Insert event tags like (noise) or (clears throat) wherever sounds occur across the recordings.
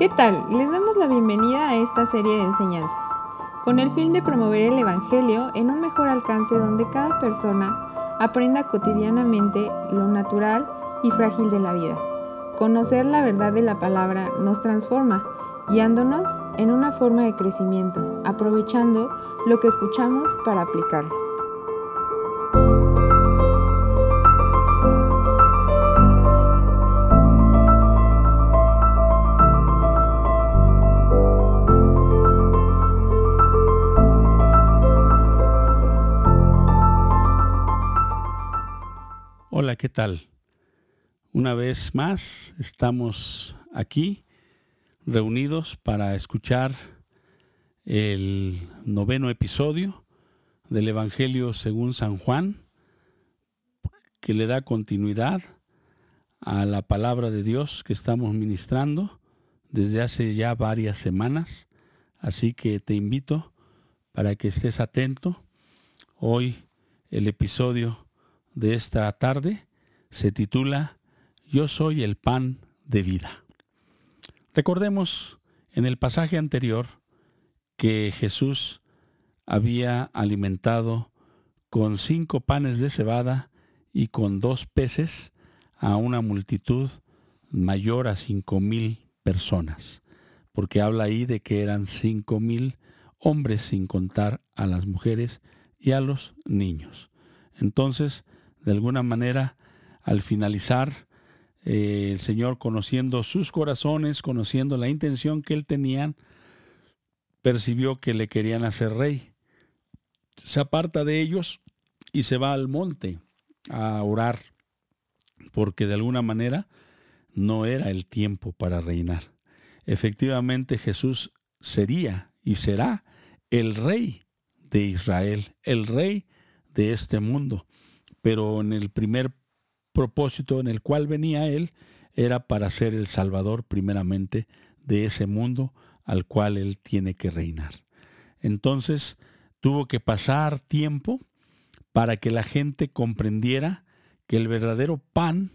¿Qué tal? Les damos la bienvenida a esta serie de enseñanzas, con el fin de promover el Evangelio en un mejor alcance donde cada persona aprenda cotidianamente lo natural y frágil de la vida. Conocer la verdad de la palabra nos transforma, guiándonos en una forma de crecimiento, aprovechando lo que escuchamos para aplicarlo. ¿Qué tal? Una vez más estamos aquí reunidos para escuchar el noveno episodio del Evangelio según San Juan, que le da continuidad a la palabra de Dios que estamos ministrando desde hace ya varias semanas. Así que te invito para que estés atento. Hoy el episodio de esta tarde se titula Yo soy el pan de vida. Recordemos en el pasaje anterior que Jesús había alimentado con cinco panes de cebada y con dos peces a una multitud mayor a cinco mil personas, porque habla ahí de que eran cinco mil hombres sin contar a las mujeres y a los niños. Entonces, de alguna manera, al finalizar, eh, el Señor conociendo sus corazones, conociendo la intención que él tenía, percibió que le querían hacer rey. Se aparta de ellos y se va al monte a orar, porque de alguna manera no era el tiempo para reinar. Efectivamente Jesús sería y será el rey de Israel, el rey de este mundo pero en el primer propósito en el cual venía él era para ser el salvador primeramente de ese mundo al cual él tiene que reinar. Entonces tuvo que pasar tiempo para que la gente comprendiera que el verdadero pan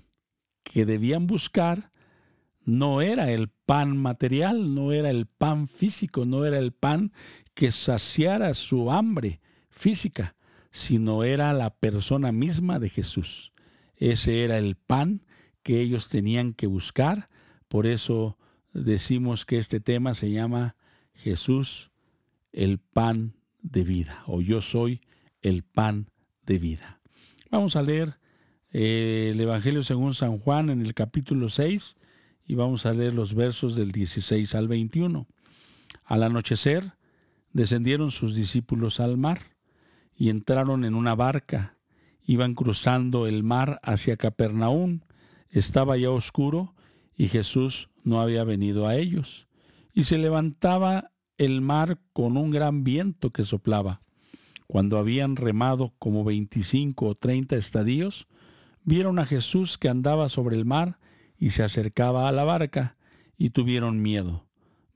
que debían buscar no era el pan material, no era el pan físico, no era el pan que saciara su hambre física, sino era la persona misma de Jesús. Ese era el pan que ellos tenían que buscar. Por eso decimos que este tema se llama Jesús, el pan de vida, o yo soy el pan de vida. Vamos a leer eh, el Evangelio según San Juan en el capítulo 6 y vamos a leer los versos del 16 al 21. Al anochecer descendieron sus discípulos al mar y entraron en una barca. Iban cruzando el mar hacia Capernaum. Estaba ya oscuro y Jesús no había venido a ellos. Y se levantaba el mar con un gran viento que soplaba. Cuando habían remado como veinticinco o treinta estadios, vieron a Jesús que andaba sobre el mar y se acercaba a la barca, y tuvieron miedo.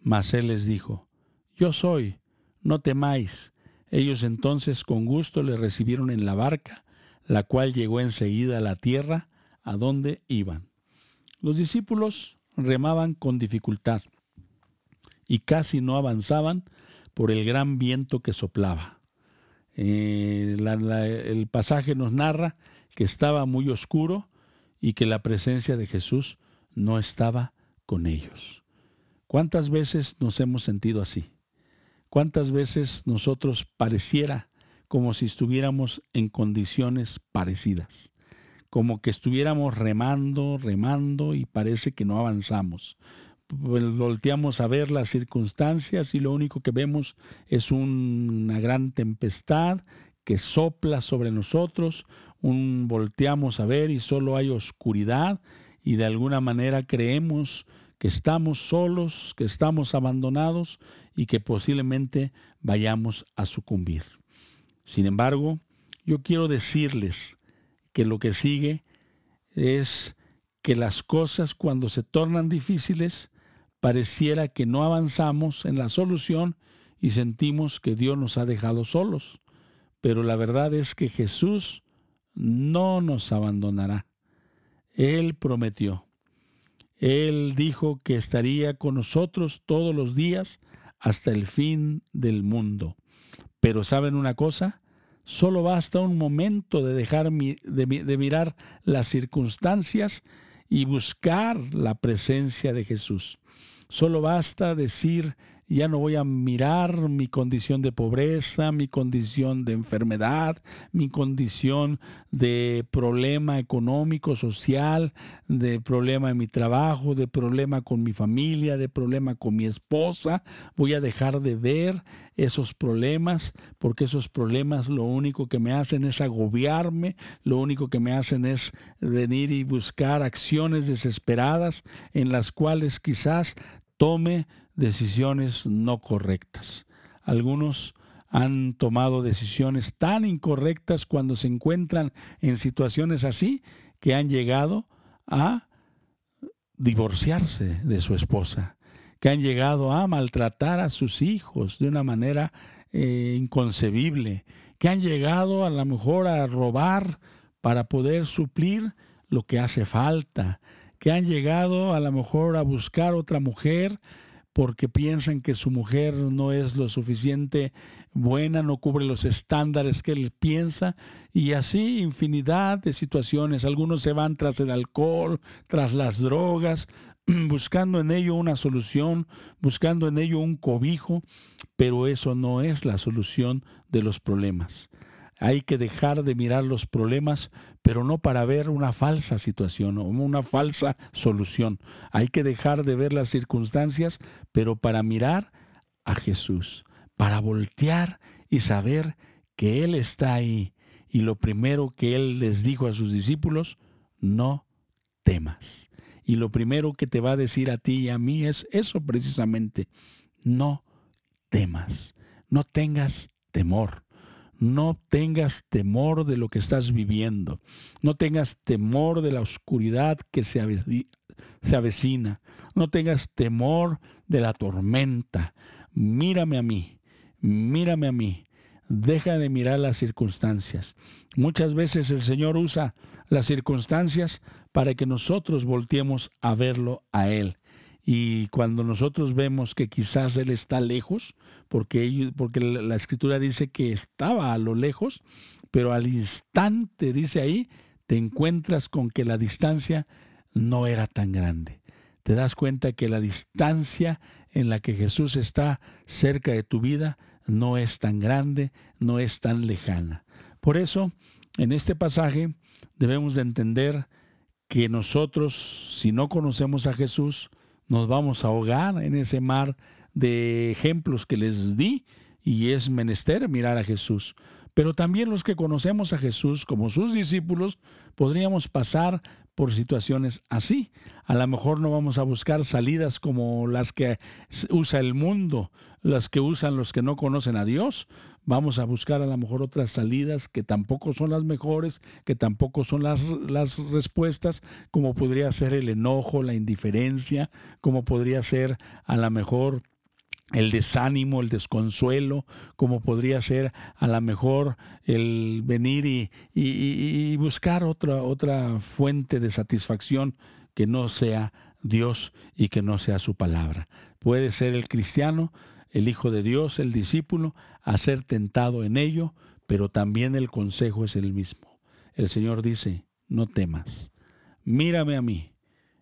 Mas él les dijo, Yo soy, no temáis. Ellos entonces con gusto le recibieron en la barca, la cual llegó enseguida a la tierra a donde iban. Los discípulos remaban con dificultad y casi no avanzaban por el gran viento que soplaba. Eh, el pasaje nos narra que estaba muy oscuro y que la presencia de Jesús no estaba con ellos. ¿Cuántas veces nos hemos sentido así? ¿Cuántas veces nosotros pareciera como si estuviéramos en condiciones parecidas? Como que estuviéramos remando, remando y parece que no avanzamos. Pues, volteamos a ver las circunstancias y lo único que vemos es una gran tempestad que sopla sobre nosotros, un volteamos a ver y solo hay oscuridad y de alguna manera creemos que estamos solos, que estamos abandonados y que posiblemente vayamos a sucumbir. Sin embargo, yo quiero decirles que lo que sigue es que las cosas cuando se tornan difíciles, pareciera que no avanzamos en la solución y sentimos que Dios nos ha dejado solos. Pero la verdad es que Jesús no nos abandonará. Él prometió Él dijo que estaría con nosotros todos los días hasta el fin del mundo. Pero ¿saben una cosa? Solo basta un momento de dejar de mirar las circunstancias y buscar la presencia de Jesús. Solo basta decir ya no voy a mirar mi condición de pobreza, mi condición de enfermedad, mi condición de problema económico, social, de problema en mi trabajo, de problema con mi familia, de problema con mi esposa. Voy a dejar de ver esos problemas porque esos problemas lo único que me hacen es agobiarme, lo único que me hacen es venir y buscar acciones desesperadas en las cuales quizás tome decisiones no correctas. Algunos han tomado decisiones tan incorrectas cuando se encuentran en situaciones así que han llegado a divorciarse de su esposa, que han llegado a maltratar a sus hijos de una manera eh, inconcebible, que han llegado a lo mejor a robar para poder suplir lo que hace falta, que han llegado a lo mejor a buscar otra mujer porque piensan que su mujer no es lo suficiente buena, no cubre los estándares que él piensa, y así infinidad de situaciones. Algunos se van tras el alcohol, tras las drogas, (clears throat) buscando en ello una solución, buscando en ello un cobijo, pero eso no es la solución de los problemas. Hay que dejar de mirar los problemas, pero no para ver una falsa situación o una falsa solución. Hay que dejar de ver las circunstancias, pero para mirar a Jesús, para voltear y saber que Él está ahí. Y lo primero que Él les dijo a sus discípulos, no temas. Y lo primero que te va a decir a ti y a mí es eso precisamente, no temas, no tengas temor. No tengas temor de lo que estás viviendo. No tengas temor de la oscuridad que se avecina. No tengas temor de la tormenta. Mírame a mí. Mírame a mí. Deja de mirar las circunstancias. Muchas veces el Señor usa las circunstancias para que nosotros volteemos a verlo a Él. Y cuando nosotros vemos que quizás Él está lejos, porque, porque la escritura dice que estaba a lo lejos, pero al instante, dice ahí, te encuentras con que la distancia no era tan grande. Te das cuenta que la distancia en la que Jesús está cerca de tu vida no es tan grande, no es tan lejana. Por eso, en este pasaje debemos de entender que nosotros, si no conocemos a Jesús, nos vamos a ahogar en ese mar de ejemplos que les di y es menester mirar a Jesús. Pero también los que conocemos a Jesús como sus discípulos podríamos pasar por situaciones así. A lo mejor no vamos a buscar salidas como las que usa el mundo, las que usan los que no conocen a Dios, vamos a buscar a lo mejor otras salidas que tampoco son las mejores, que tampoco son las, las respuestas, como podría ser el enojo, la indiferencia, como podría ser a lo mejor el desánimo, el desconsuelo, como podría ser a lo mejor el venir y, y, buscar otra, otra fuente de satisfacción que no sea Dios y que no sea su palabra. Puede ser el cristiano el Hijo de Dios, el discípulo, a ser tentado en ello, pero también el consejo es el mismo. El Señor dice, no temas, mírame a mí,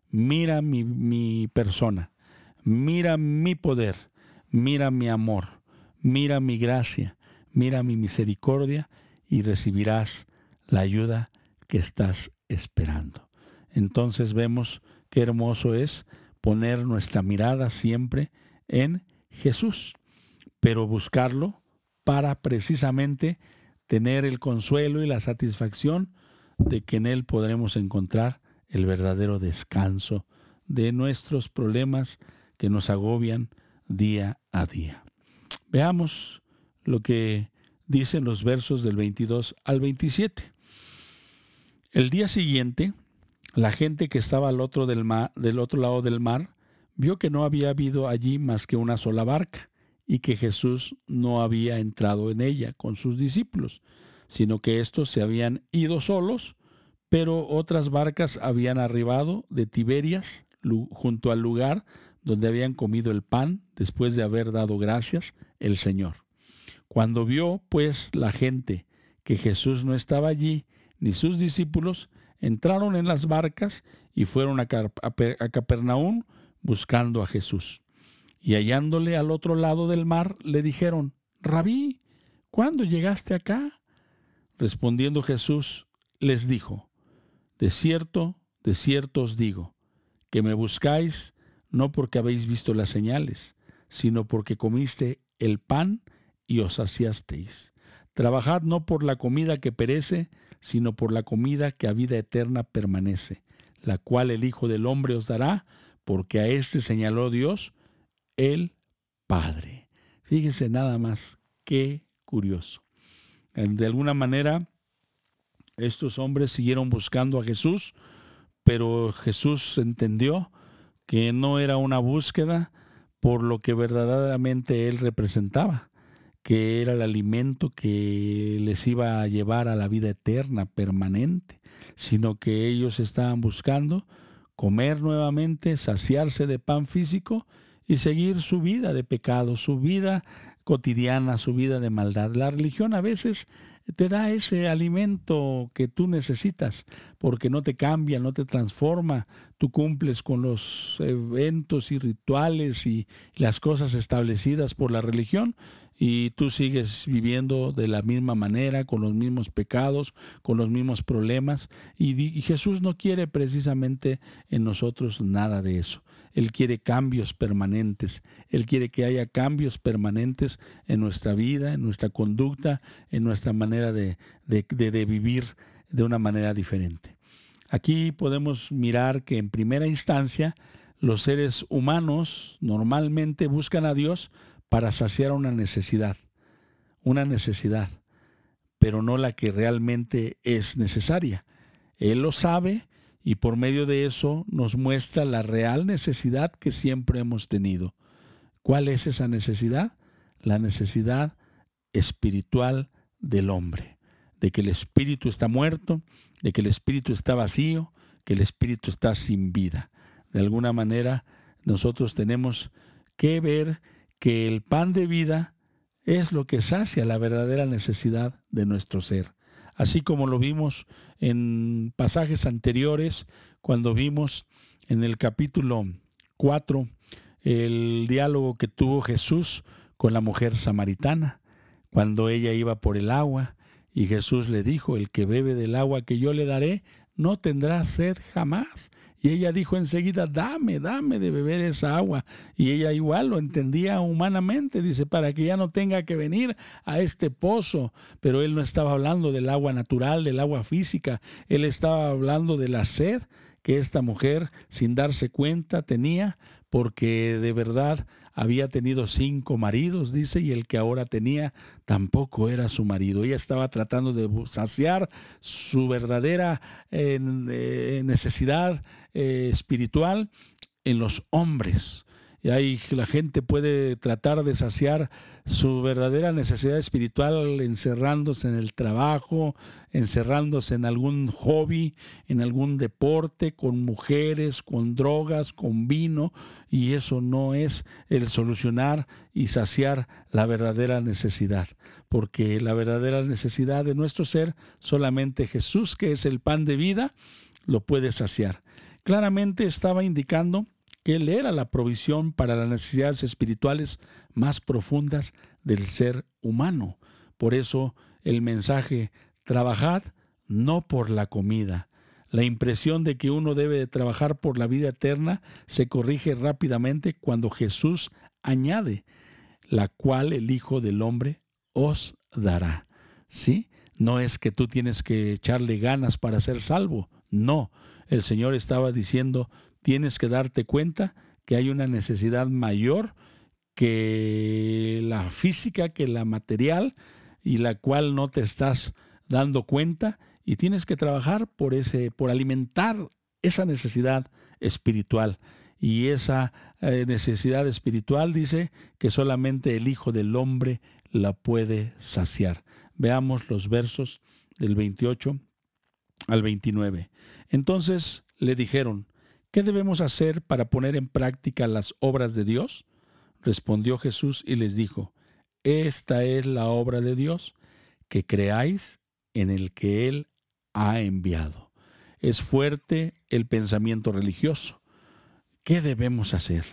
mira mi, mi persona, mira mi poder, mira mi amor, mira mi gracia, mira mi misericordia y recibirás la ayuda que estás esperando. Entonces vemos qué hermoso es poner nuestra mirada siempre en Jesús, pero buscarlo para precisamente tener el consuelo y la satisfacción de que en Él podremos encontrar el verdadero descanso de nuestros problemas que nos agobian día a día. Veamos lo que dicen los versos del 22 al 27. El día siguiente, la gente que estaba al otro, del, mar, del otro lado del mar vio que no había habido allí más que una sola barca y que Jesús no había entrado en ella con sus discípulos, sino que éstos se habían ido solos, pero otras barcas habían arribado de Tiberias junto al lugar donde habían comido el pan después de haber dado gracias el Señor. Cuando vio, pues, la gente que Jesús no estaba allí, ni sus discípulos, entraron en las barcas y fueron a, Capernaum buscando a Jesús. Y hallándole al otro lado del mar, le dijeron, Rabí, ¿cuándo llegaste acá? Respondiendo Jesús, les dijo, De cierto, de cierto os digo, que me buscáis no porque habéis visto las señales, sino porque comiste el pan y os saciasteis. Trabajad no por la comida que perece, sino por la comida que a vida eterna permanece, la cual el Hijo del Hombre os dará, porque a éste señaló Dios, el Padre. Fíjese nada más, qué curioso. De alguna manera, estos hombres siguieron buscando a Jesús, pero Jesús entendió que no era una búsqueda por lo que verdaderamente él representaba, que era el alimento que les iba a llevar a la vida eterna, permanente, sino que ellos estaban buscando comer nuevamente, saciarse de pan físico y seguir su vida de pecado, su vida cotidiana, su vida de maldad. La religión a veces te da ese alimento que tú necesitas, porque no te cambia, no te transforma, tú cumples con los eventos y rituales y las cosas establecidas por la religión y tú sigues viviendo de la misma manera, con los mismos pecados, con los mismos problemas y, Jesús no quiere precisamente en nosotros nada de eso. Él quiere cambios permanentes. Él quiere que haya cambios permanentes en nuestra vida, en nuestra conducta, en nuestra manera de, de, vivir de una manera diferente. Aquí podemos mirar que en primera instancia los seres humanos normalmente buscan a Dios para saciar una necesidad, una necesidad, pero no la que realmente es necesaria. Él lo sabe y por medio de eso nos muestra la real necesidad que siempre hemos tenido. ¿Cuál es esa necesidad? La necesidad espiritual del hombre, de que el espíritu está muerto, de que el espíritu está vacío, que el espíritu está sin vida. De alguna manera nosotros tenemos que ver que el pan de vida es lo que sacia la verdadera necesidad de nuestro ser. Así como lo vimos en pasajes anteriores, cuando vimos en el capítulo 4 el diálogo que tuvo Jesús con la mujer samaritana, cuando ella iba por el agua y Jesús le dijo, el que bebe del agua que yo le daré no tendrá sed jamás. Y ella dijo enseguida, dame, dame de beber esa agua. Y ella igual lo entendía humanamente, dice, para que ya no tenga que venir a este pozo. Pero él no estaba hablando del agua natural, del agua física, él estaba hablando de la sed que esta mujer, sin darse cuenta, tenía, porque de verdad había tenido cinco maridos, dice, y el que ahora tenía tampoco era su marido. Ella estaba tratando de saciar su verdadera eh, eh, necesidad eh, espiritual en los hombres. Y ahí la gente puede tratar de saciar su verdadera necesidad espiritual encerrándose en el trabajo, encerrándose en algún hobby, en algún deporte, con mujeres, con drogas, con vino, y eso no es el solucionar y saciar la verdadera necesidad, porque la verdadera necesidad de nuestro ser solamente Jesús, que es el pan de vida, lo puede saciar. Claramente estaba indicando Él era la provisión para las necesidades espirituales más profundas del ser humano. Por eso el mensaje, trabajad no por la comida. La impresión de que uno debe de trabajar por la vida eterna se corrige rápidamente cuando Jesús añade, la cual el Hijo del Hombre os dará. ¿Sí? No es que tú tienes que echarle ganas para ser salvo. No, el Señor estaba diciendo, tienes que darte cuenta que hay una necesidad mayor que la física, que la material, y la cual no te estás dando cuenta, y tienes que trabajar por ese, por alimentar esa necesidad espiritual. Y esa eh, necesidad espiritual dice que solamente el Hijo del Hombre la puede saciar. Veamos los versos del 28 al 29. Entonces le dijeron, ¿qué debemos hacer para poner en práctica las obras de Dios? Respondió Jesús y les dijo, esta es la obra de Dios, que creáis en el que Él ha enviado. Es fuerte el pensamiento religioso. ¿Qué debemos hacer?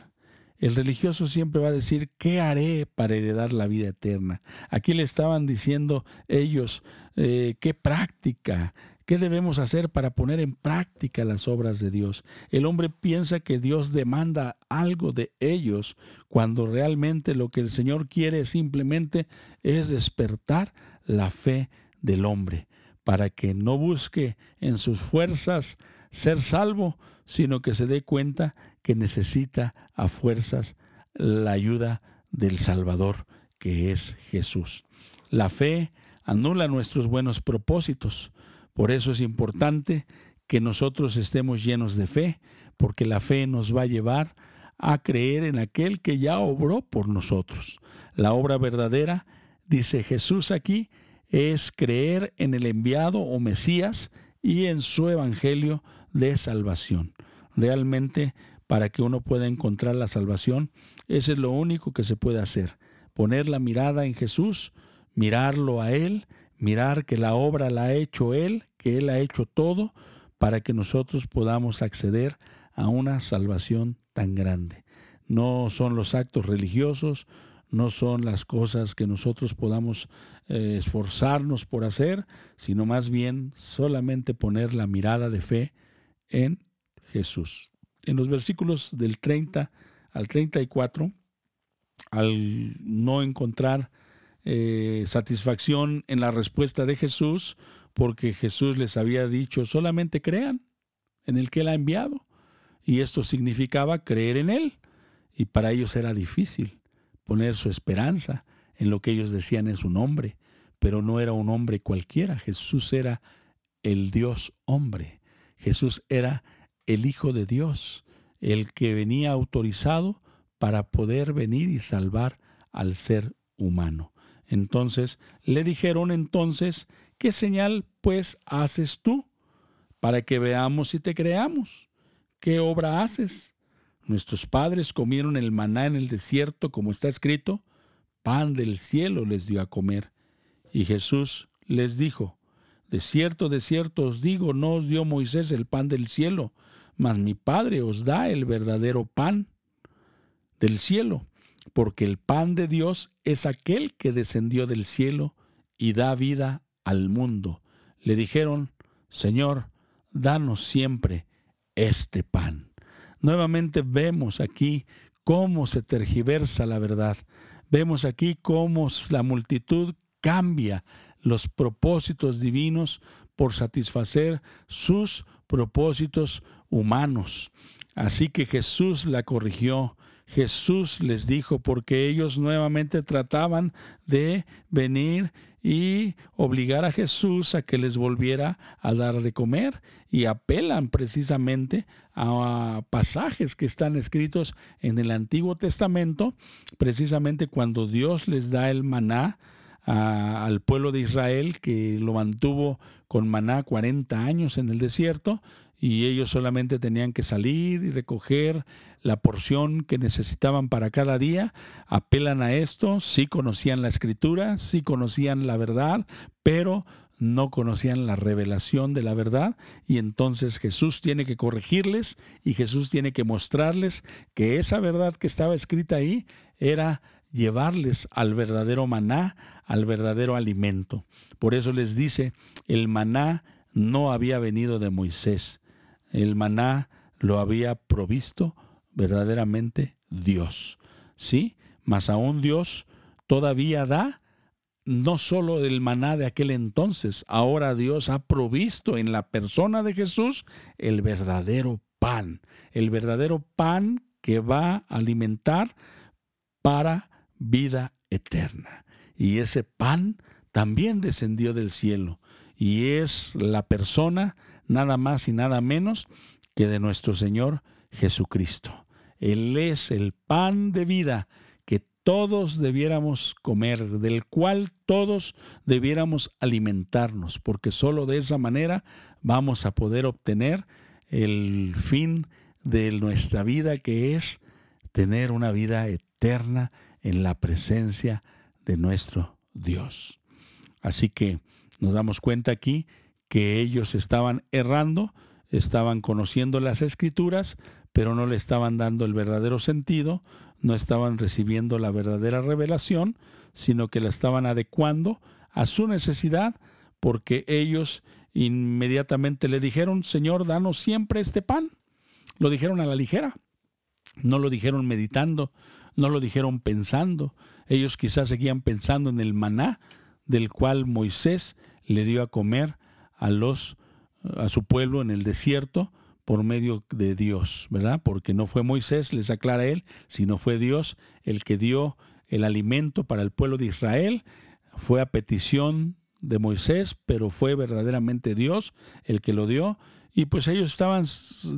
El religioso siempre va a decir, ¿qué haré para heredar la vida eterna? Aquí le estaban diciendo ellos, eh, ¿qué práctica? ¿Qué debemos hacer para poner en práctica las obras de Dios? El hombre piensa que Dios demanda algo de ellos cuando realmente lo que el Señor quiere simplemente es despertar la fe del hombre para que no busque en sus fuerzas ser salvo, sino que se dé cuenta que necesita a fuerzas la ayuda del Salvador, que es Jesús. La fe anula nuestros buenos propósitos. Por eso es importante que nosotros estemos llenos de fe, porque la fe nos va a llevar a creer en aquel que ya obró por nosotros. La obra verdadera, dice Jesús aquí, es creer en el enviado o Mesías y en su evangelio de salvación. Realmente, para que uno pueda encontrar la salvación, ese es lo único que se puede hacer. Poner la mirada en Jesús, mirarlo a Él, mirar que la obra la ha hecho Él, que Él ha hecho todo, para que nosotros podamos acceder a una salvación tan grande. No son los actos religiosos, no son las cosas que nosotros podamos eh, esforzarnos por hacer, sino más bien solamente poner la mirada de fe en Jesús. En los versículos del 30 al 34, al no encontrar eh, satisfacción en la respuesta de Jesús, porque Jesús les había dicho, solamente crean en el que Él ha enviado. Y esto significaba creer en Él. Y para ellos era difícil poner su esperanza en lo que ellos decían es un hombre, pero no era un hombre cualquiera. Jesús era el Dios hombre. Jesús era el Hijo de Dios, el que venía autorizado para poder venir y salvar al ser humano. Entonces le dijeron entonces, ¿qué señal pues haces tú para que veamos y te creamos? ¿Qué obra haces? Nuestros padres comieron el maná en el desierto, como está escrito, pan del cielo les dio a comer. Y Jesús les dijo, de cierto, de cierto os digo, no os dio Moisés el pan del cielo, mas mi Padre os da el verdadero pan del cielo, porque el pan de Dios es aquel que descendió del cielo y da vida al mundo. Le dijeron, Señor, danos siempre este pan. Nuevamente vemos aquí cómo se tergiversa la verdad. Vemos aquí cómo la multitud cambia los propósitos divinos por satisfacer sus propósitos humanos. Así que Jesús la corrigió. Jesús les dijo porque ellos nuevamente trataban de venir y obligar a Jesús a que les volviera a dar de comer. Y apelan precisamente a pasajes que están escritos en el Antiguo Testamento, precisamente cuando Dios les da el maná al pueblo de Israel que lo mantuvo con maná 40 años en el desierto y ellos solamente tenían que salir y recoger la porción que necesitaban para cada día. Apelan a esto, sí conocían la escritura, sí conocían la verdad, pero no conocían la revelación de la verdad y entonces Jesús tiene que corregirles y Jesús tiene que mostrarles que esa verdad que estaba escrita ahí era llevarles al verdadero maná, al verdadero alimento. Por eso les dice, el maná no había venido de Moisés, el maná lo había provisto verdaderamente Dios. ¿Sí? Mas aún Dios todavía da no solo el maná de aquel entonces, ahora Dios ha provisto en la persona de Jesús el verdadero pan, el verdadero pan que va a alimentar para vida eterna. Y ese pan también descendió del cielo y es la persona nada más y nada menos que de nuestro Señor Jesucristo. Él es el pan de vida que todos debiéramos comer, del cual todos debiéramos alimentarnos, porque solo de esa manera vamos a poder obtener el fin de nuestra vida, que es tener una vida eterna en la presencia de nuestro Dios. Así que nos damos cuenta aquí que ellos estaban errando, estaban conociendo las escrituras, pero no le estaban dando el verdadero sentido, no estaban recibiendo la verdadera revelación, sino que la estaban adecuando a su necesidad, porque ellos inmediatamente le dijeron, Señor, danos siempre este pan. Lo dijeron a la ligera, no lo dijeron meditando, no lo dijeron pensando. Ellos quizás seguían pensando en el maná del cual Moisés le dio a comer a los a su pueblo en el desierto por medio de Dios, ¿verdad? Porque no fue Moisés, les aclara él, sino fue Dios el que dio el alimento para el pueblo de Israel. Fue a petición de Moisés, pero fue verdaderamente Dios el que lo dio. Y pues ellos estaban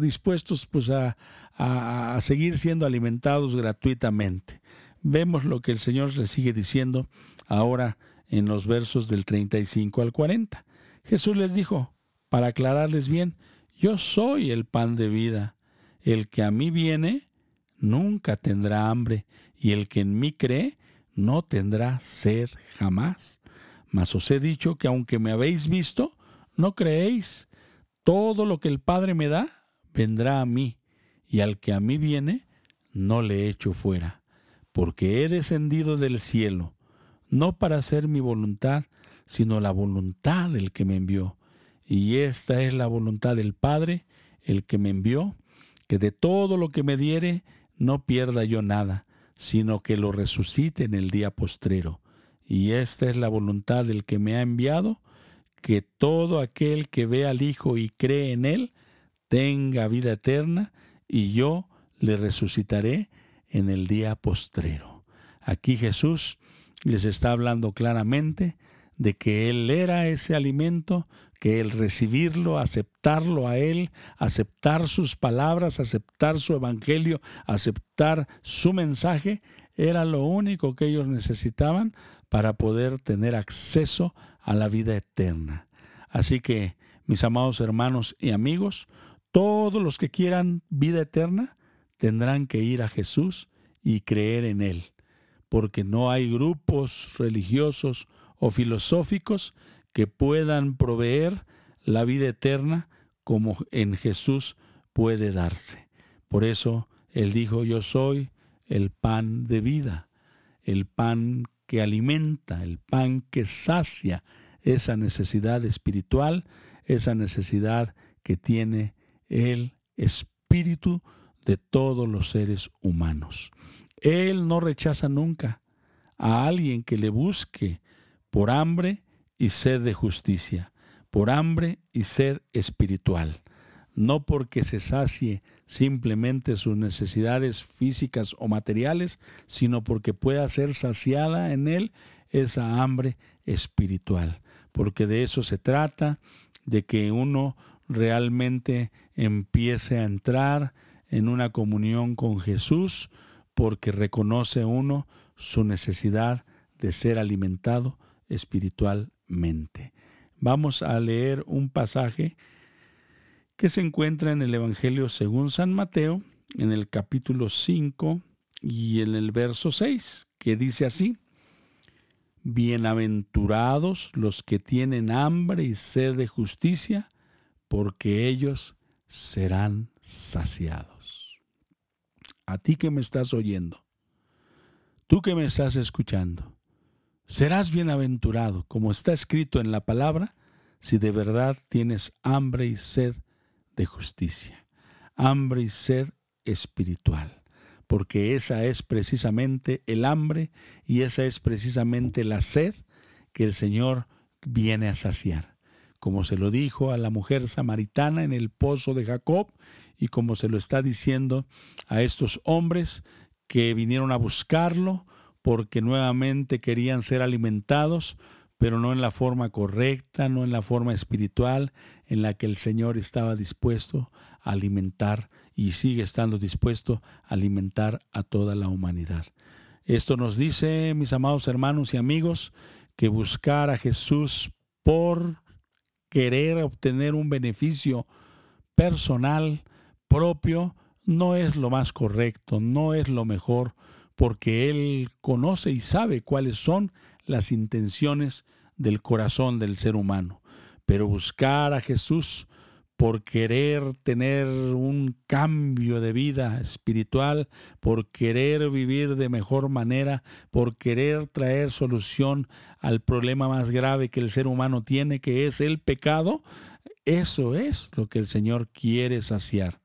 dispuestos pues a, a, a seguir siendo alimentados gratuitamente. Vemos lo que el Señor le sigue diciendo ahora en los versos del 35 al 40. Jesús les dijo, para aclararles bien, yo soy el pan de vida. El que a mí viene nunca tendrá hambre, y el que en mí cree no tendrá sed jamás. Mas os he dicho que aunque me habéis visto, no creéis. Todo lo que el Padre me da, vendrá a mí, y al que a mí viene, no le echo fuera, porque he descendido del cielo, no para hacer mi voluntad, sino la voluntad del que me envió. Y esta es la voluntad del Padre, el que me envió, que de todo lo que me diere no pierda yo nada, sino que lo resucite en el día postrero. Y esta es la voluntad del que me ha enviado, que todo aquel que ve al Hijo y cree en Él tenga vida eterna, y yo le resucitaré en el día postrero. Aquí Jesús les está hablando claramente de que Él era ese alimento, que el recibirlo, aceptarlo a Él, aceptar sus palabras, aceptar su evangelio, aceptar su mensaje, era lo único que ellos necesitaban para poder tener acceso a la vida eterna. Así que, mis amados hermanos y amigos, todos los que quieran vida eterna tendrán que ir a Jesús y creer en Él, porque no hay grupos religiosos o filosóficos que puedan proveer la vida eterna como en Jesús puede darse. Por eso Él dijo, yo soy el pan de vida, el pan que alimenta, el pan que sacia esa necesidad espiritual, esa necesidad que tiene el espíritu de todos los seres humanos. Él no rechaza nunca a alguien que le busque por hambre y sed de justicia, por hambre y sed espiritual, no porque se sacie simplemente sus necesidades físicas o materiales, sino porque pueda ser saciada en él esa hambre espiritual, porque de eso se trata, de que uno realmente empiece a entrar en una comunión con Jesús, porque reconoce uno su necesidad de ser alimentado espiritual Vamos a leer un pasaje que se encuentra en el Evangelio según San Mateo, en el capítulo 5 y en el verso 6, que dice así, Bienaventurados los que tienen hambre y sed de justicia, porque ellos serán saciados. A ti que me estás oyendo, tú que me estás escuchando, Serás bienaventurado, como está escrito en la palabra, si de verdad tienes hambre y sed de justicia, hambre y sed espiritual, porque esa es precisamente el hambre y esa es precisamente la sed que el Señor viene a saciar, como se lo dijo a la mujer samaritana en el pozo de Jacob y como se lo está diciendo a estos hombres que vinieron a buscarlo, porque nuevamente querían ser alimentados, pero no en la forma correcta, no en la forma espiritual en la que el Señor estaba dispuesto a alimentar y sigue estando dispuesto a alimentar a toda la humanidad. Esto nos dice, mis amados hermanos y amigos, que buscar a Jesús por querer obtener un beneficio personal propio no es lo más correcto, no es lo mejor, porque Él conoce y sabe cuáles son las intenciones del corazón del ser humano. Pero buscar a Jesús por querer tener un cambio de vida espiritual, por querer vivir de mejor manera, por querer traer solución al problema más grave que el ser humano tiene, que es el pecado, eso es lo que el Señor quiere saciar.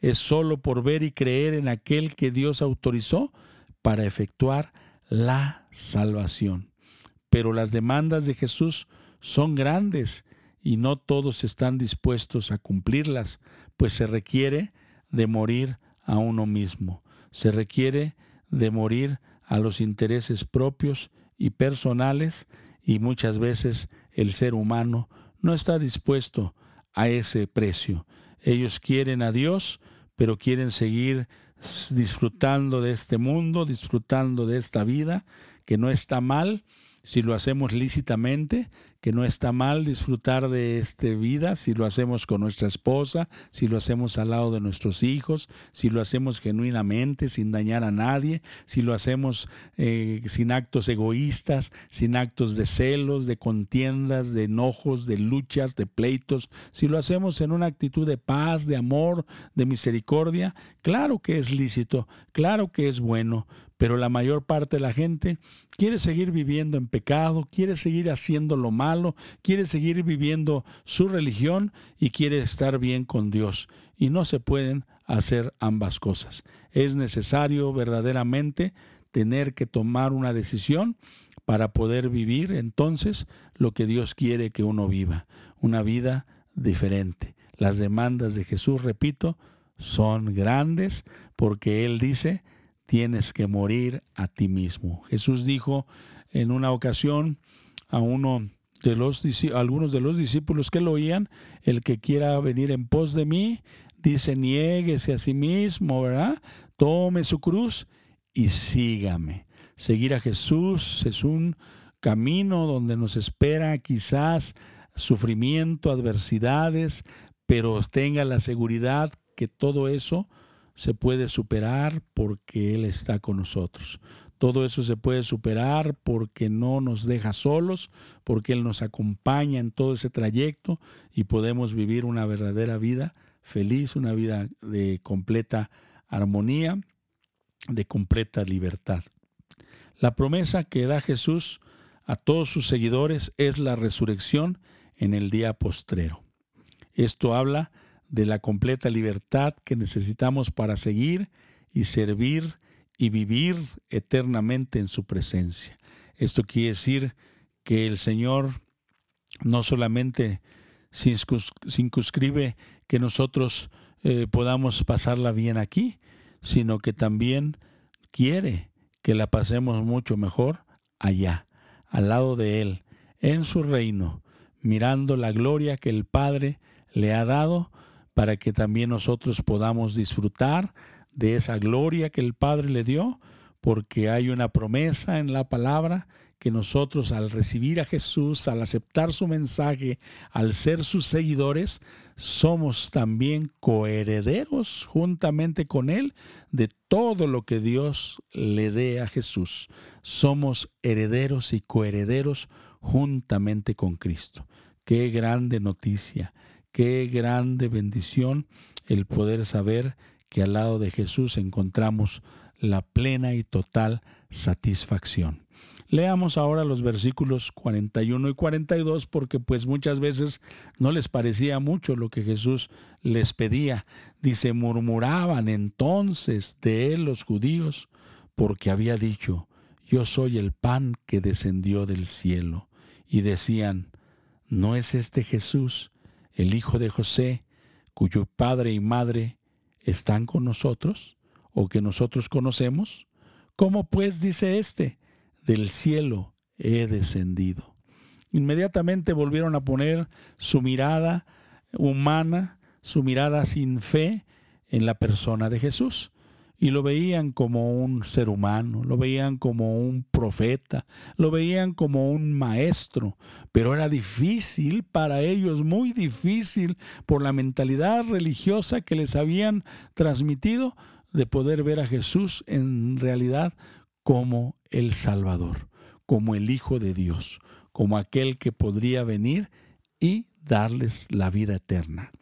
Es solo por ver y creer en aquel que Dios autorizó para efectuar la salvación. Pero las demandas de Jesús son grandes y no todos están dispuestos a cumplirlas, pues se requiere de morir a uno mismo, se requiere de morir a los intereses propios y personales y muchas veces el ser humano no está dispuesto a ese precio. Ellos quieren a Dios, pero quieren seguir disfrutando de este mundo, disfrutando de esta vida, que no está mal, si lo hacemos lícitamente, que no está mal disfrutar de esta vida, si lo hacemos con nuestra esposa, si lo hacemos al lado de nuestros hijos, si lo hacemos genuinamente, sin dañar a nadie, si lo hacemos eh, sin actos egoístas, sin actos de celos, de contiendas, de enojos, de luchas, de pleitos, si lo hacemos en una actitud de paz, de amor, de misericordia, claro que es lícito, claro que es bueno, pero la mayor parte de la gente quiere seguir viviendo en pecado, quiere seguir haciendo lo malo, quiere seguir viviendo su religión y quiere estar bien con Dios. Y no se pueden hacer ambas cosas. Es necesario verdaderamente tener que tomar una decisión para poder vivir entonces lo que Dios quiere que uno viva, una vida diferente. Las demandas de Jesús, repito, son grandes porque Él dice, tienes que morir a ti mismo. Jesús dijo en una ocasión a uno de los algunos de los discípulos que lo oían, el que quiera venir en pos de mí, dice, niéguese a sí mismo, ¿verdad? Tome su cruz y sígame. Seguir a Jesús es un camino donde nos espera quizás sufrimiento, adversidades, pero tenga la seguridad que todo eso se puede superar porque Él está con nosotros. Todo eso se puede superar porque no nos deja solos, porque Él nos acompaña en todo ese trayecto y podemos vivir una verdadera vida feliz, una vida de completa armonía, de completa libertad. La promesa que da Jesús a todos sus seguidores es la resurrección en el día postrero. Esto habla de la completa libertad que necesitamos para seguir y servir y vivir eternamente en su presencia. Esto quiere decir que el Señor no solamente circunscribe que nosotros eh, podamos pasarla bien aquí, sino que también quiere que la pasemos mucho mejor allá, al lado de Él, en su reino, mirando la gloria que el Padre le ha dado para que también nosotros podamos disfrutar de esa gloria que el Padre le dio, porque hay una promesa en la palabra que nosotros al recibir a Jesús, al aceptar su mensaje, al ser sus seguidores, somos también coherederos juntamente con Él de todo lo que Dios le dé a Jesús. Somos herederos y coherederos juntamente con Cristo. Qué grande noticia. Qué grande bendición el poder saber que al lado de Jesús encontramos la plena y total satisfacción. Leamos ahora los versículos 41 y 42 porque pues muchas veces no les parecía mucho lo que Jesús les pedía. Dice, murmuraban entonces de él los judíos porque había dicho, yo soy el pan que descendió del cielo. Y decían, ¿no es este Jesús el hijo de José, cuyo padre y madre están con nosotros o que nosotros conocemos? ¿Cómo pues dice éste, del cielo he descendido? Inmediatamente volvieron a poner su mirada humana, su mirada sin fe en la persona de Jesús. Y lo veían como un ser humano, lo veían como un profeta, lo veían como un maestro, pero era difícil para ellos, muy difícil por la mentalidad religiosa que les habían transmitido de poder ver a Jesús en realidad como el Salvador, como el Hijo de Dios, como aquel que podría venir y darles la vida eterna.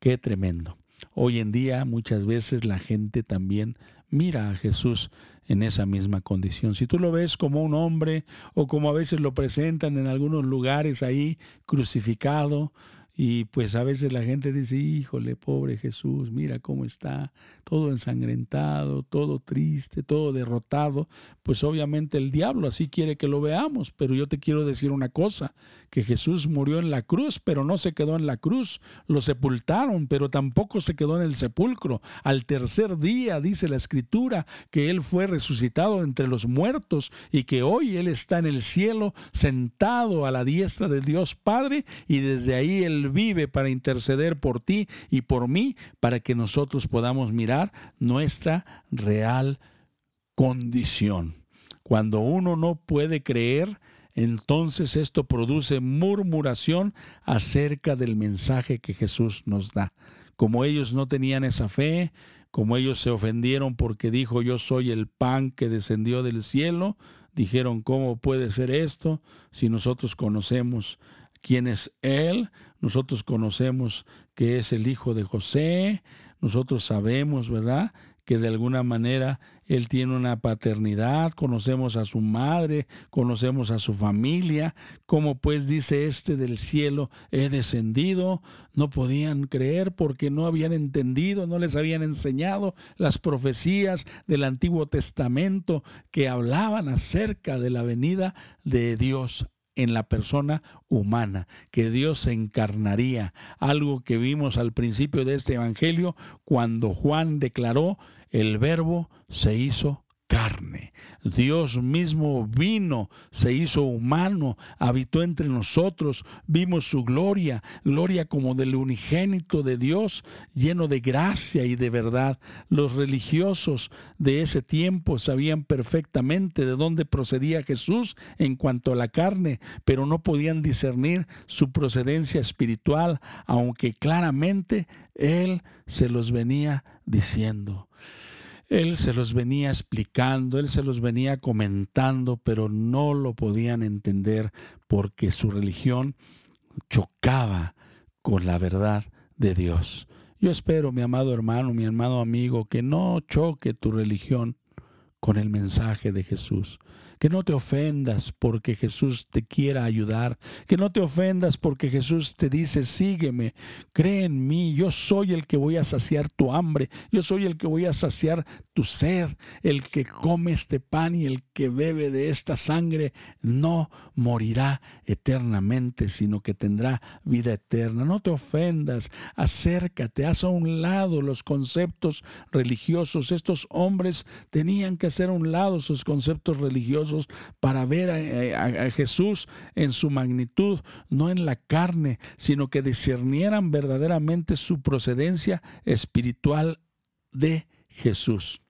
Qué tremendo. Hoy en día muchas veces la gente también mira a Jesús en esa misma condición. Si tú lo ves como un hombre o como a veces lo presentan en algunos lugares ahí crucificado, y pues a veces la gente dice, híjole, pobre Jesús, mira cómo está, todo ensangrentado, todo triste, todo derrotado. Pues obviamente el diablo así quiere que lo veamos, pero yo te quiero decir una cosa, que Jesús murió en la cruz, pero no se quedó en la cruz, lo sepultaron, pero tampoco se quedó en el sepulcro. Al tercer día dice la escritura que Él fue resucitado entre los muertos y que hoy Él está en el cielo sentado a la diestra de Dios Padre y desde ahí Él vive para interceder por ti y por mí, para que nosotros podamos mirar nuestra real condición. Cuando uno no puede creer, entonces esto produce murmuración acerca del mensaje que Jesús nos da. Como ellos no tenían esa fe, como ellos se ofendieron porque dijo yo soy el pan que descendió del cielo, dijeron, ¿cómo puede ser esto si nosotros conocemos quién es Él, nosotros conocemos que es el hijo de José, nosotros sabemos, ¿verdad? que de alguna manera él tiene una paternidad, conocemos a su madre, conocemos a su familia, como pues dice este del cielo, he descendido, no podían creer porque no habían entendido, no les habían enseñado las profecías del Antiguo Testamento que hablaban acerca de la venida de Dios en la persona humana, que Dios se encarnaría, algo que vimos al principio de este Evangelio cuando Juan declaró, el verbo se hizo carne. Dios mismo vino, se hizo humano, habitó entre nosotros, vimos su gloria, gloria como del unigénito de Dios, lleno de gracia y de verdad. Los religiosos de ese tiempo sabían perfectamente de dónde procedía Jesús en cuanto a la carne, pero no podían discernir su procedencia espiritual, aunque claramente Él se los venía diciendo. Él se los venía explicando, él se los venía comentando, pero no lo podían entender porque su religión chocaba con la verdad de Dios. Yo espero, mi amado hermano, mi amado amigo, que no choque tu religión con el mensaje de Jesús. Que no te ofendas porque Jesús te quiera ayudar. Que no te ofendas porque Jesús te dice, sígueme, cree en mí, yo soy el que voy a saciar tu hambre, yo soy el que voy a saciar tu sed. El que come este pan y el que bebe de esta sangre no morirá eternamente, sino que tendrá vida eterna. No te ofendas, acércate, haz a un lado los conceptos religiosos. Estos hombres tenían que hacer a un lado sus conceptos religiosos para ver a, Jesús en su magnitud, no en la carne, sino que discernieran verdaderamente su procedencia espiritual de Jesús.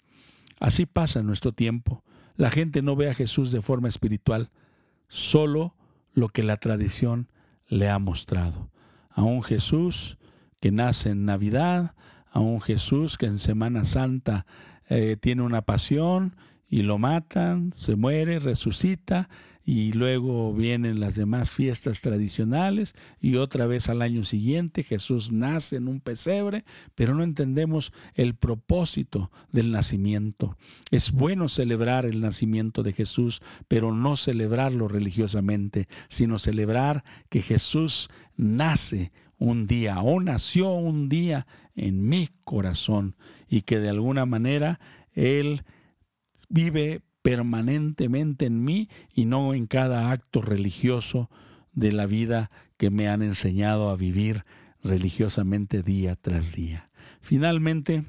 Así pasa en nuestro tiempo. La gente no ve a Jesús de forma espiritual, solo lo que la tradición le ha mostrado. A un Jesús que nace en Navidad, a un Jesús que en Semana Santa eh, tiene una pasión y lo matan, se muere, resucita y luego vienen las demás fiestas tradicionales y otra vez al año siguiente Jesús nace en un pesebre, pero no entendemos el propósito del nacimiento. Es bueno celebrar el nacimiento de Jesús, pero no celebrarlo religiosamente, sino celebrar que Jesús nace un día o nació un día en mi corazón y que de alguna manera Él vive permanentemente en mí y no en cada acto religioso de la vida que me han enseñado a vivir religiosamente día tras día. Finalmente,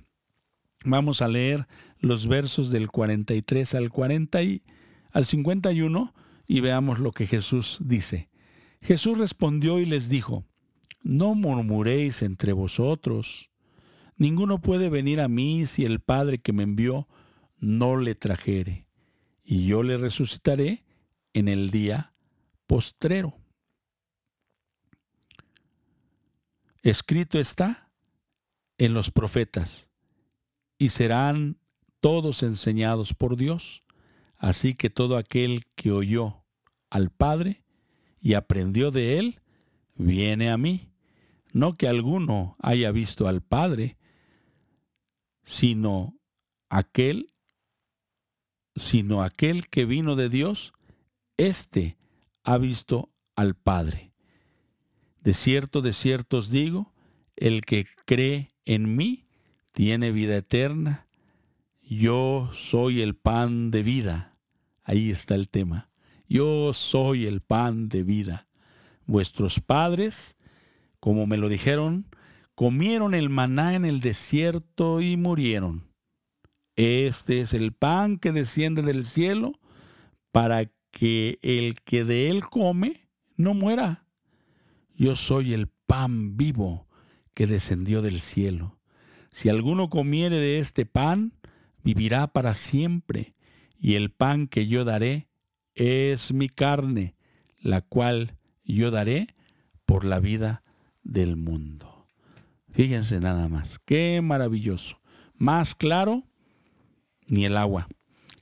vamos a leer los versos del 43 al 40 y al 51 y veamos lo que Jesús dice. Jesús respondió y les dijo: No murmuréis entre vosotros. ninguno puede venir a mí si el Padre que me envió no le trajere, y yo le resucitaré en el día postrero. Escrito está en los profetas, y serán todos enseñados por Dios. Así que todo aquel que oyó al Padre y aprendió de él, viene a mí. No que alguno haya visto al Padre, sino aquel, sino aquel que vino de Dios, éste ha visto al Padre. De cierto, de cierto os digo, el que cree en mí tiene vida eterna. Yo soy el pan de vida. Ahí está el tema. Yo soy el pan de vida. Vuestros padres, como me lo dijeron, comieron el maná en el desierto y murieron. Este es el pan que desciende del cielo para que el que de él come no muera. Yo soy el pan vivo que descendió del cielo. Si alguno comiere de este pan, vivirá para siempre, y el pan que yo daré es mi carne, la cual yo daré por la vida del mundo. Fíjense nada más, qué maravilloso. Más claro, ni el agua.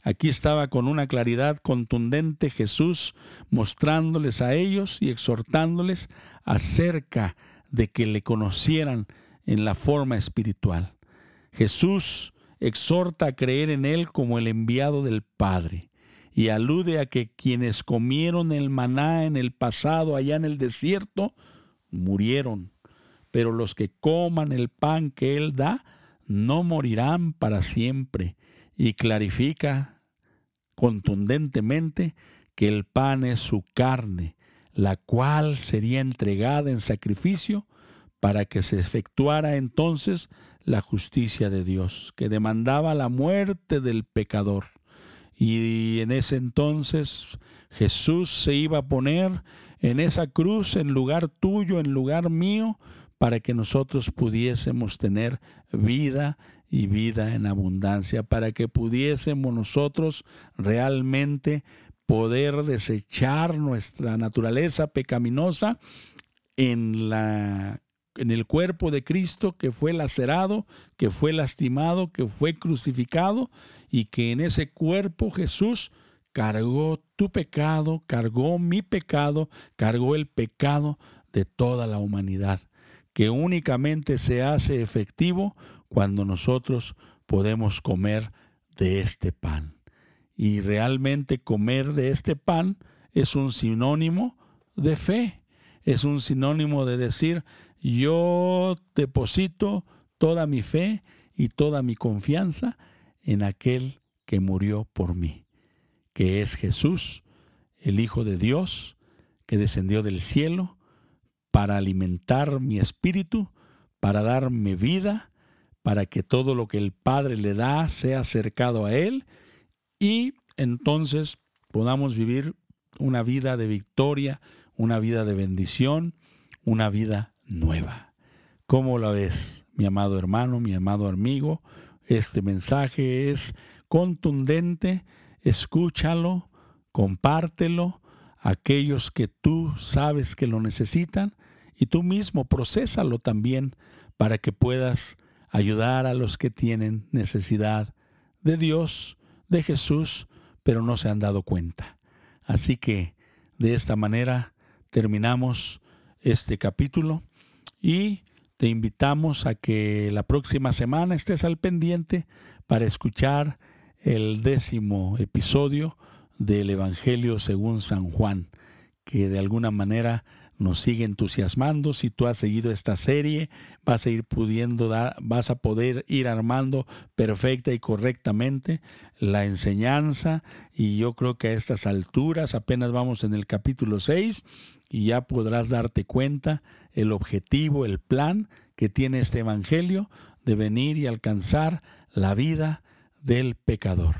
Aquí estaba con una claridad contundente Jesús mostrándoles a ellos y exhortándoles acerca de que le conocieran en la forma espiritual. Jesús exhorta a creer en Él como el enviado del Padre y alude a que quienes comieron el maná en el pasado allá en el desierto murieron, pero los que coman el pan que Él da no morirán para siempre y clarifica contundentemente que el pan es su carne, la cual sería entregada en sacrificio para que se efectuara entonces la justicia de Dios, que demandaba la muerte del pecador. Y en ese entonces Jesús se iba a poner en esa cruz en lugar tuyo, en lugar mío, para que nosotros pudiésemos tener vida y vida en abundancia, para que pudiésemos nosotros realmente poder desechar nuestra naturaleza pecaminosa en la en el cuerpo de Cristo que fue lacerado, que fue lastimado, que fue crucificado y que en ese cuerpo Jesús cargó tu pecado, cargó mi pecado, cargó el pecado de toda la humanidad, que únicamente se hace efectivo cuando nosotros podemos comer de este pan. Y realmente comer de este pan es un sinónimo de fe, es un sinónimo de decir, yo deposito toda mi fe y toda mi confianza en aquel que murió por mí, que es Jesús, el Hijo de Dios, que descendió del cielo para alimentar mi espíritu, para darme vida, para que todo lo que el Padre le da sea acercado a Él y entonces podamos vivir una vida de victoria, una vida de bendición, una vida nueva. ¿Cómo la ves, mi amado hermano, mi amado amigo? Este mensaje es contundente, escúchalo, compártelo, aquellos que tú sabes que lo necesitan y tú mismo procésalo también para que puedas ayudar a los que tienen necesidad de Dios, de Jesús, pero no se han dado cuenta. Así que de esta manera terminamos este capítulo y te invitamos a que la próxima semana estés al pendiente para escuchar el décimo episodio del Evangelio según San Juan, que de alguna manera nos sigue entusiasmando. Si tú has seguido esta serie, vas a ir pudiendo dar, vas a poder ir armando perfecta y correctamente la enseñanza. Y yo creo que a estas alturas, apenas vamos en el capítulo 6, y ya podrás darte cuenta el objetivo, el plan que tiene este Evangelio de venir y alcanzar la vida del pecador,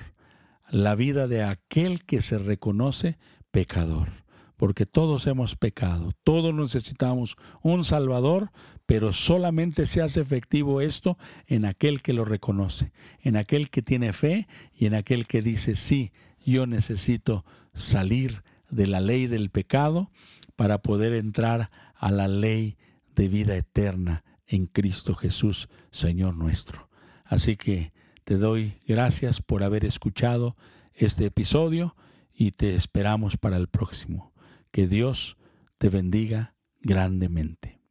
la vida de aquel que se reconoce pecador. Porque todos hemos pecado, todos necesitamos un Salvador, pero solamente se hace efectivo esto en aquel que lo reconoce, en aquel que tiene fe y en aquel que dice, sí, yo necesito salir de la ley del pecado para poder entrar a la ley de vida eterna en Cristo Jesús, Señor nuestro. Así que te doy gracias por haber escuchado este episodio y te esperamos para el próximo. Que Dios te bendiga grandemente.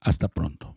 Hasta pronto.